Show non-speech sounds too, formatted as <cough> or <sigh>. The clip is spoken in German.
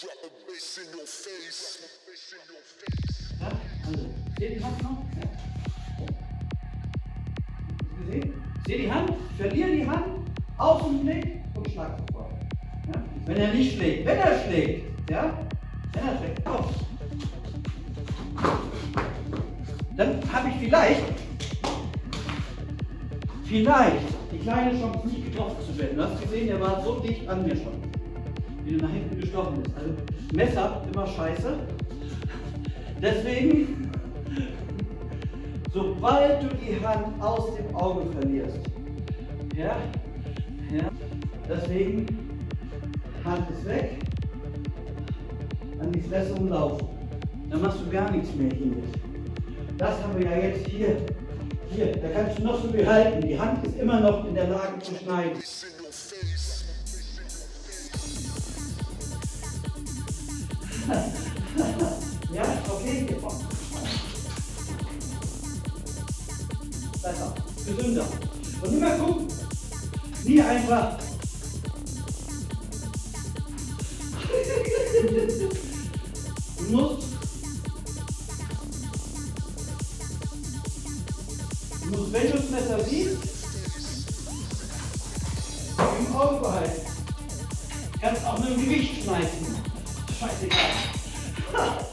Ja, also, seht die Hand noch? Ja. Gesehen? Seht die Hand? Verliere die Hand, aus dem Blick und schlag sofort. Ja? Wenn er nicht schlägt, wenn er schlägt, ja? Wenn er schlägt, auf. Dann habe ich vielleicht, vielleicht die kleine Chance nicht getroffen zu werden. Du hast gesehen, er war so dicht an mir schon, wie du nach hinten gestochen bist. Also Messer immer scheiße. Deswegen, <laughs> sobald du die Hand aus dem Auge verlierst, ja, ja, deswegen Hand ist weg, an die Fresse und laufen. Dann machst du gar nichts mehr hier. Das haben wir ja jetzt hier. Hier, da kannst du noch so viel halten. Die Hand ist immer noch in der Lage zu schneiden. Ja, okay, Besser, gesünder. Und immer gucken, nie einfach. <laughs> Du musst, du musst, wenn du das Messer siehst, im Auge behalten. Kannst auch mit dem Gewicht schneiden. Let's try to see that.